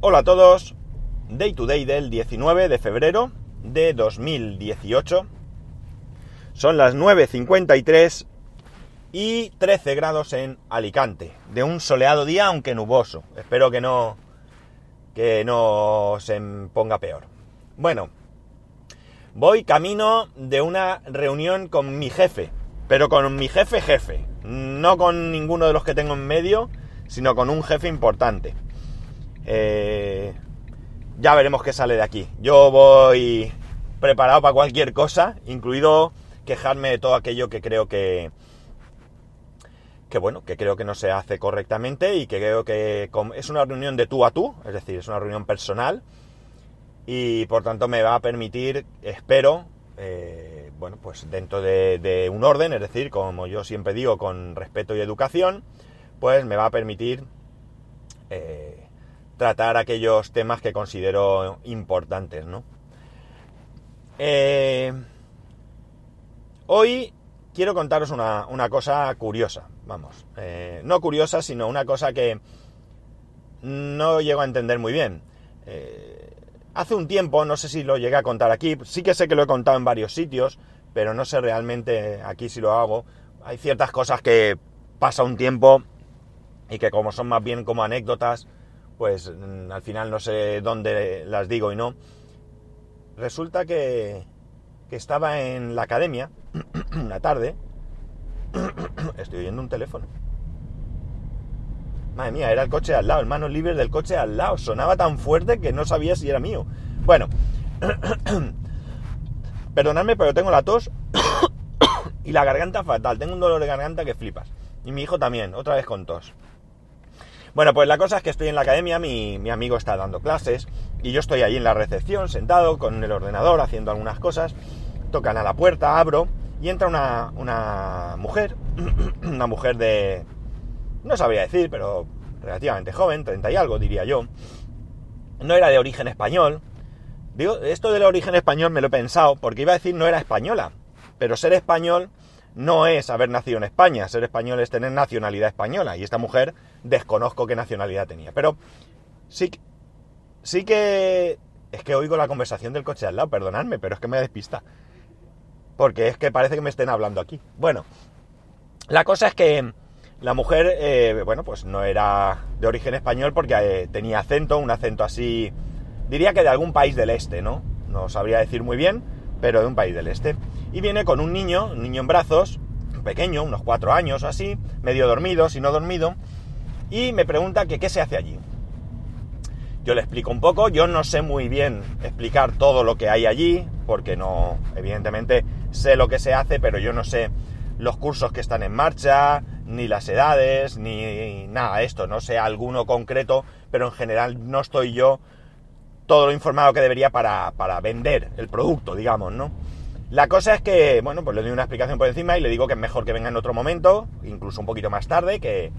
Hola a todos, Day to Day del 19 de febrero de 2018. Son las 9.53 y 13 grados en Alicante, de un soleado día aunque nuboso. Espero que no que no se ponga peor. Bueno, voy camino de una reunión con mi jefe, pero con mi jefe jefe, no con ninguno de los que tengo en medio, sino con un jefe importante. Eh, ya veremos qué sale de aquí. Yo voy preparado para cualquier cosa, incluido quejarme de todo aquello que creo que, que bueno, que creo que no se hace correctamente y que creo que es una reunión de tú a tú, es decir, es una reunión personal y por tanto me va a permitir, espero, eh, bueno, pues dentro de, un orden, es decir, como yo siempre digo, con respeto y educación, pues me va a permitir eh, tratar aquellos temas que considero importantes, ¿no? Eh, hoy quiero contaros una, cosa curiosa, vamos, eh, no curiosa, sino una cosa que no llego a entender muy bien. Eh, hace un tiempo, no sé si lo llegué a contar aquí, sí que sé que lo he contado en varios sitios, pero no sé realmente aquí si lo hago. Hay ciertas cosas que pasa un tiempo y que como son más bien como anécdotas, pues mm, al final no sé dónde las digo y no. Resulta que, que estaba en la academia una tarde. Estoy oyendo un teléfono. Madre mía, era el coche al lado, el manos libres del coche al lado. Sonaba tan fuerte que no sabía si era mío. Bueno, perdonadme, pero tengo la tos y la garganta fatal. Tengo un dolor de garganta que flipas. Y mi hijo también, otra vez con tos. Bueno, pues la cosa es que estoy en la academia, mi, amigo está dando clases y yo estoy ahí en la recepción, sentado con el ordenador, haciendo algunas cosas. Tocan a la puerta, abro y entra una, una mujer, una mujer de... no sabría decir, pero relativamente joven, 30 y algo diría yo. No era de origen español. Digo, esto del origen español me lo he pensado porque iba a decir no era española, pero ser español no es haber nacido en España, ser español es tener nacionalidad española, y esta mujer desconozco qué nacionalidad tenía. Pero sí, sí que... Es que oigo la conversación del coche al lado, perdonadme, pero es que me despista. Porque es que parece que me estén hablando aquí. Bueno, la cosa es que la mujer, eh, bueno, pues no era de origen español porque eh, tenía acento, un acento así, diría que de algún país del este, ¿no? No sabría decir muy bien, pero de un país del este. Y viene con un niño, un niño en brazos, pequeño, unos cuatro años o así, medio dormido, si no dormido, y me pregunta que qué se hace allí. Yo le explico un poco, yo no sé muy bien explicar todo lo que hay allí, porque no, evidentemente sé lo que se hace, pero yo no sé los cursos que están en marcha, ni las edades, ni nada esto, no sé alguno concreto, pero en general no estoy yo todo lo informado que debería para, para vender el producto, digamos, ¿no? La cosa es que, bueno, pues le doy una explicación por encima y le digo que es mejor que venga en otro momento, incluso un poquito más tarde, que,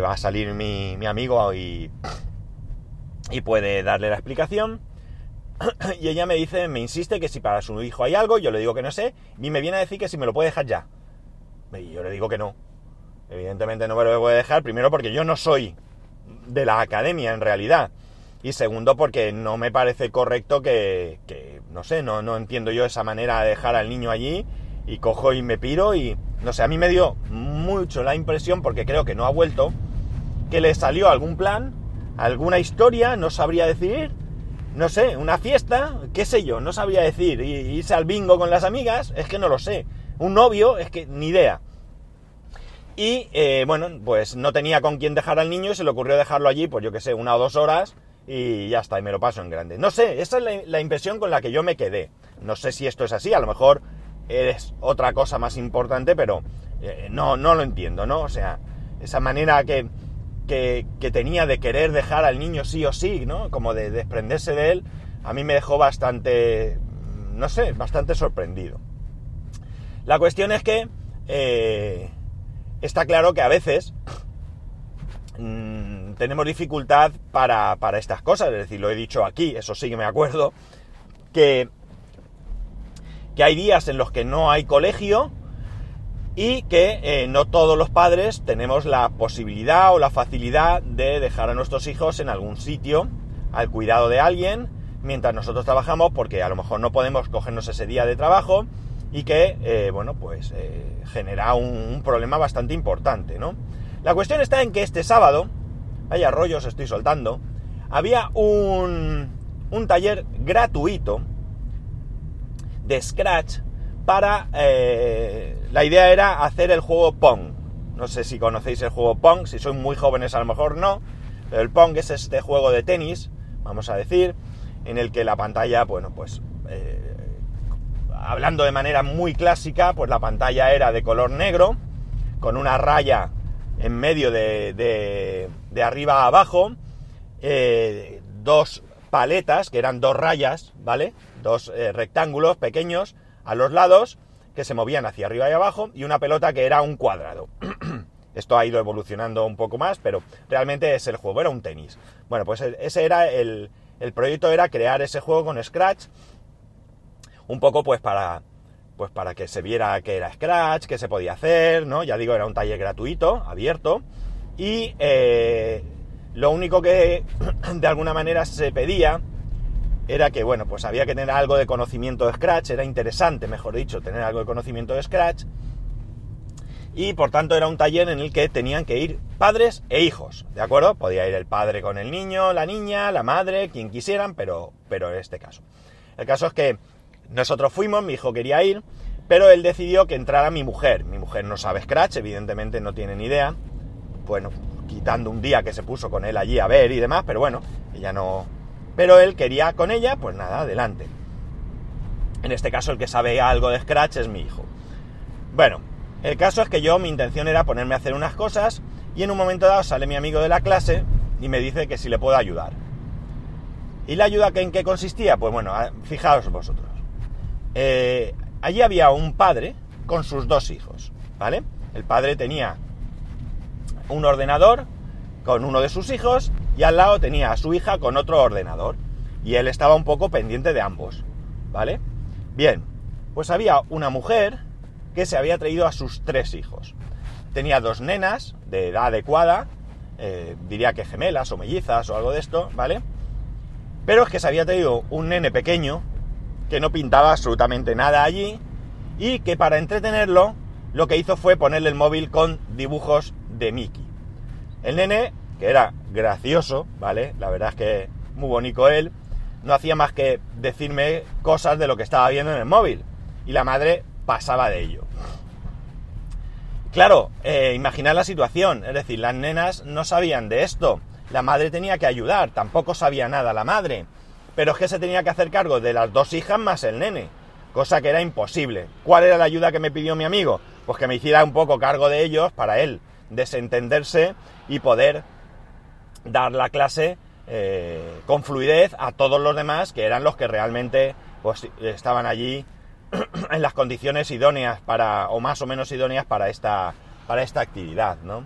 va a salir mi, amigo y, y puede darle la explicación. Y ella me dice, me insiste que si para su hijo hay algo, yo le digo que no sé, y me viene a decir que si me lo puede dejar ya. Y yo le digo que no. Evidentemente no me lo puede dejar, primero porque yo no soy de la academia en realidad. Y segundo, porque no me parece correcto que, no sé, no, no entiendo yo esa manera de dejar al niño allí y cojo y me piro y, no sé, a mí me dio mucho la impresión, porque creo que no ha vuelto, que le salió algún plan, alguna historia, no sabría decir, no sé, una fiesta, qué sé yo, no sabría decir, irse al bingo con las amigas, es que no lo sé, un novio, es que ni idea. Y eh, bueno, pues no tenía con quién dejar al niño y se le ocurrió dejarlo allí, pues yo qué sé, una o dos horas y ya está, y me lo paso en grande. No sé, esa es la, impresión con la que yo me quedé. No sé si esto es así, a lo mejor es otra cosa más importante, pero eh, no, no lo entiendo, ¿no? O sea, esa manera que, que, tenía de querer dejar al niño sí o sí, ¿no? Como de desprenderse de él, a mí me dejó bastante, no sé, bastante sorprendido. La cuestión es que eh, está claro que a veces tenemos dificultad para, estas cosas, es decir, lo he dicho aquí, eso sí que me acuerdo, que, que hay días en los que no hay colegio y que eh, no todos los padres tenemos la posibilidad o la facilidad de dejar a nuestros hijos en algún sitio al cuidado de alguien mientras nosotros trabajamos porque a lo mejor no podemos cogernos ese día de trabajo y que, eh, bueno, pues eh, genera un, un, problema bastante importante, ¿no? La cuestión está en que este sábado, vaya rollos estoy soltando, había un, un taller gratuito de Scratch para... Eh, la idea era hacer el juego Pong. No sé si conocéis el juego Pong, si sois muy jóvenes a lo mejor no, pero el Pong es este juego de tenis, vamos a decir, en el que la pantalla, bueno, pues... Eh, hablando de manera muy clásica, pues la pantalla era de color negro, con una raya en medio de, de arriba a abajo, eh, dos paletas, que eran dos rayas, ¿vale? Dos eh, rectángulos pequeños a los lados que se movían hacia arriba y abajo y una pelota que era un cuadrado. Esto ha ido evolucionando un poco más, pero realmente es el juego, era un tenis. Bueno, pues e, ese era el, el proyecto, era crear ese juego con Scratch, un poco pues para, pues para que se viera que era Scratch, que se podía hacer, ¿no? Ya digo, era un taller gratuito, abierto, y eh, lo único que de alguna manera se pedía era que, bueno, pues había que tener algo de conocimiento de Scratch, era interesante, mejor dicho, tener algo de conocimiento de Scratch, y por tanto era un taller en el que tenían que ir padres e hijos, ¿de acuerdo? Podía ir el padre con el niño, la niña, la madre, quien quisieran, pero, pero en este caso. El caso es que nosotros fuimos, mi hijo quería ir, pero él decidió que entrara mi mujer. Mi mujer no sabe Scratch, evidentemente no tiene ni idea. Bueno, quitando un día que se puso con él allí a ver y demás, pero bueno, ella no... Pero él quería con ella, pues nada, adelante. En este caso el que sabe algo de Scratch es mi hijo. Bueno, el caso es que yo mi intención era ponerme a hacer unas cosas y en un momento dado sale mi amigo de la clase y me dice que si le puedo ayudar. ¿Y la ayuda en qué consistía? Pues bueno, fijaos vosotros. Eh, allí había un padre con sus dos hijos, ¿vale? El padre tenía un ordenador con uno de sus hijos y al lado tenía a su hija con otro ordenador. Y él estaba un poco pendiente de ambos, ¿vale? Bien, pues había una mujer que se había traído a sus tres hijos. Tenía dos nenas de edad adecuada, eh, diría que gemelas o mellizas o algo de esto, ¿vale? Pero es que se había traído un nene pequeño que no pintaba absolutamente nada allí y que para entretenerlo lo que hizo fue ponerle el móvil con dibujos de Mickey. El nene, que era gracioso, ¿vale? La verdad es que muy bonito él, no hacía más que decirme cosas de lo que estaba viendo en el móvil. Y la madre pasaba de ello. Claro, eh, imaginar la situación, es decir, las nenas no sabían de esto. La madre tenía que ayudar, tampoco sabía nada la madre. Pero es que se tenía que hacer cargo de las dos hijas más el nene, cosa que era imposible. ¿Cuál era la ayuda que me pidió mi amigo? Pues que me hiciera un poco cargo de ellos para él desentenderse y poder dar la clase eh, con fluidez a todos los demás que eran los que realmente pues, estaban allí en las condiciones idóneas para, o más o menos idóneas para esta, para esta actividad, ¿no?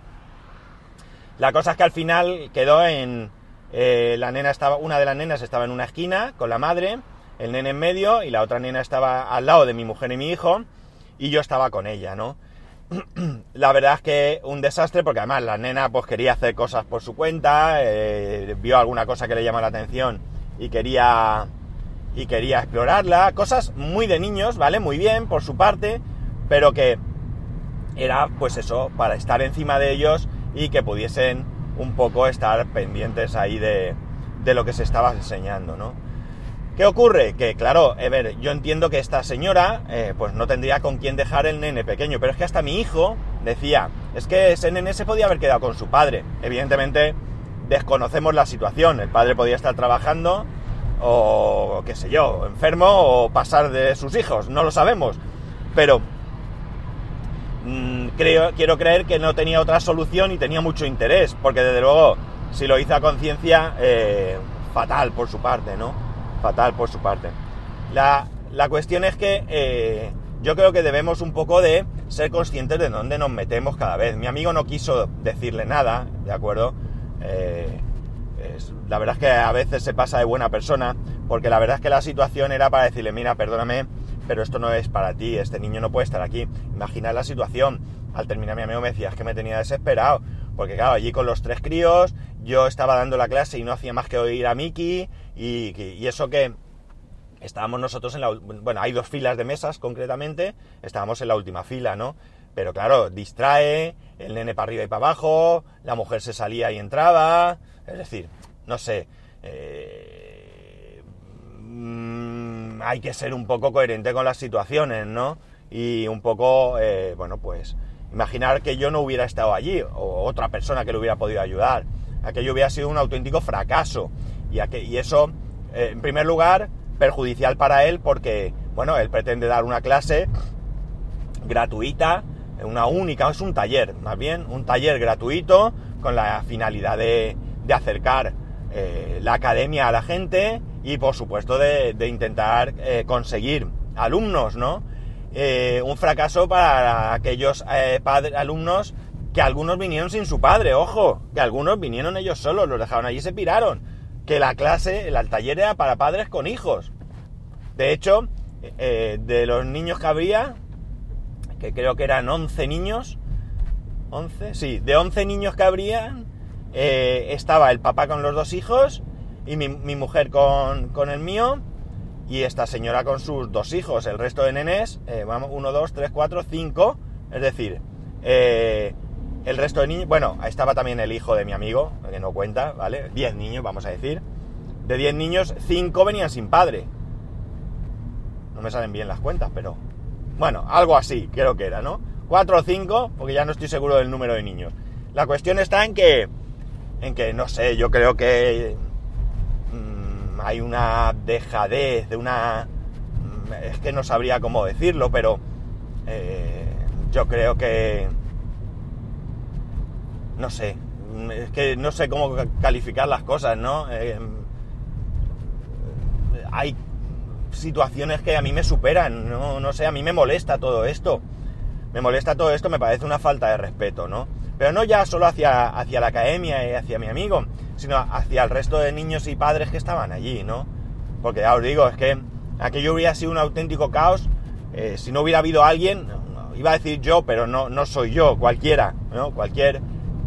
La cosa es que al final quedó en, eh, la nena estaba, una de las nenas estaba en una esquina con la madre, el nene en medio y la otra nena estaba al lado de mi mujer y mi hijo y yo estaba con ella, ¿no? la verdad es que un desastre porque además la nena pues quería hacer cosas por su cuenta, eh, vio alguna cosa que le llamó la atención y quería y quería explorarla, cosas muy de niños, ¿vale? Muy bien por su parte, pero que era pues eso, para estar encima de ellos y que pudiesen un poco estar pendientes ahí de, de lo que se estaba enseñando, ¿no? ¿Qué ocurre? Que claro, a yo entiendo que esta señora eh, pues no tendría con quién dejar el nene pequeño, pero es que hasta mi hijo decía, es que ese nene se podía haber quedado con su padre. Evidentemente desconocemos la situación, el padre podía estar trabajando o qué sé yo, enfermo o pasar de sus hijos, no lo sabemos, pero mmm, creo, quiero creer que no tenía otra solución y tenía mucho interés, porque desde luego si lo hizo a conciencia, eh, fatal por su parte, ¿no? Fatal por su parte. La, cuestión es que eh, yo creo que debemos un poco de ser conscientes de dónde nos metemos cada vez. Mi amigo no quiso decirle nada, ¿de acuerdo? Eh, la verdad es que a veces se pasa de buena persona, porque la verdad es que la situación era para decirle, mira, perdóname, pero esto no es para ti, este niño no puede estar aquí. Imagina la situación. Al terminar mi amigo me decía, es que me tenía desesperado, porque claro, allí con los tres críos, yo estaba dando la clase y no hacía más que oír a Miki y, eso que estábamos nosotros en la... Bueno, hay dos filas de mesas concretamente, estábamos en la última fila, ¿no? Pero claro, distrae, el nene para arriba y para abajo, la mujer se salía y entraba, es decir, no sé, eh, mm, hay que ser un poco coherente con las situaciones, ¿no? Y un poco, eh, bueno, pues imaginar que yo no hubiera estado allí o otra persona que le hubiera podido ayudar. Aquello hubiera sido un auténtico fracaso. Y, eso, eh, en primer lugar, perjudicial para él porque, bueno, él pretende dar una clase gratuita, una única, es un taller, más bien, un taller gratuito con la finalidad de, de acercar eh, la academia a la gente y, por supuesto, de, intentar eh, conseguir alumnos, ¿no? Eh, un fracaso para aquellos padres, alumnos que algunos vinieron sin su padre, ojo, que algunos vinieron ellos solos, los dejaron allí y se piraron que la clase, el taller era para padres con hijos. De hecho, eh, de los niños que había, que creo que eran 11 niños, 11, sí, de 11 niños que habría, eh, estaba el papá con los dos hijos y mi, mujer con, con, el mío y esta señora con sus dos hijos. El resto de nenes, eh, vamos, 1, 2, 3, 4, 5, es decir, el resto de niños, bueno, estaba también el hijo de mi amigo, que no cuenta, ¿vale? 10 niños, vamos a decir. De 10 niños, 5 venían sin padre. No me salen bien las cuentas, pero... Bueno, algo así, creo que era, ¿no? 4 o 5, porque ya no estoy seguro del número de niños. La cuestión está en que... En que, no sé, yo creo que... Mmm, hay una dejadez, de una... Mm, es que no sabría cómo decirlo, pero... Eh, yo creo que no sé, es que no sé cómo calificar las cosas, ¿no? Eh, hay situaciones que a mí me superan, ¿no? no sé, a mí me molesta todo esto. Me molesta todo esto, me parece una falta de respeto, ¿no? Pero no ya solo hacia, hacia la academia y hacia mi amigo, sino hacia el resto de niños y padres que estaban allí, ¿no? Porque ya os digo, es que aquello hubiera sido un auténtico caos eh, si no hubiera habido alguien, iba a decir yo, pero no, no soy yo, cualquiera, ¿no? Cualquier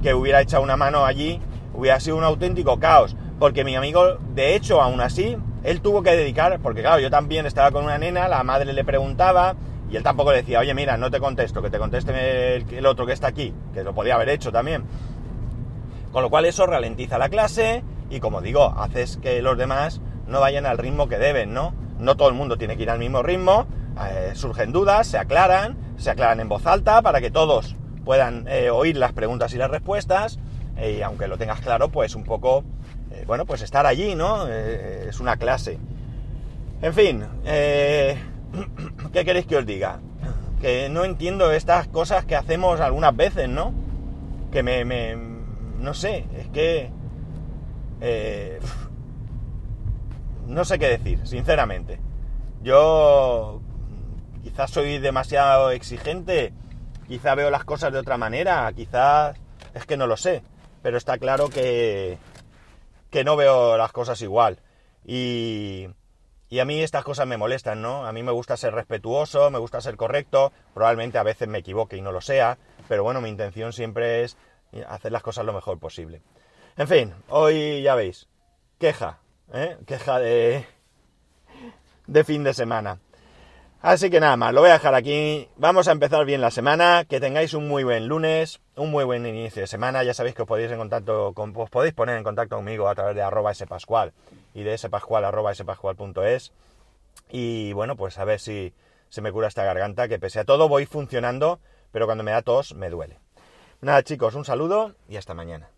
que hubiera echado una mano allí, hubiera sido un auténtico caos. Porque mi amigo, de hecho, aún así, él tuvo que dedicar, porque claro, yo también estaba con una nena, la madre le preguntaba, y él tampoco le decía, oye, mira, no te contesto, que te conteste el, otro que está aquí, que lo podía haber hecho también. Con lo cual eso ralentiza la clase y como digo, haces que los demás no vayan al ritmo que deben, ¿no? No todo el mundo tiene que ir al mismo ritmo, eh, surgen dudas, se aclaran, se aclaran en voz alta para que todos puedan eh, oír las preguntas y las respuestas, y aunque lo tengas claro, pues un poco, eh, bueno, pues estar allí, ¿no? Eh, es una clase. En fin, ¿qué queréis que os diga? Que no entiendo estas cosas que hacemos algunas veces, ¿no? Que me, me no sé, es que... no sé qué decir, sinceramente. Yo quizás soy demasiado exigente Quizá veo las cosas de otra manera, quizás es que no lo sé, pero está claro que, que no veo las cosas igual. Y, y a mí estas cosas me molestan, ¿no? A mí me gusta ser respetuoso, me gusta ser correcto, probablemente a veces me equivoque y no lo sea, pero bueno, mi intención siempre es hacer las cosas lo mejor posible. En fin, hoy ya veis, queja, ¿eh? queja de, de fin de semana. Así que nada más, lo voy a dejar aquí. Vamos a empezar bien la semana. Que tengáis un muy buen lunes, un muy buen inicio de semana. Ya sabéis que os podéis, en contacto con, os podéis poner en contacto conmigo a través de arroba spascual y de spascual arroba spascual.es. Y bueno, pues a ver si se me cura esta garganta, que pese a todo voy funcionando, pero cuando me da tos me duele. Nada chicos, un saludo y hasta mañana.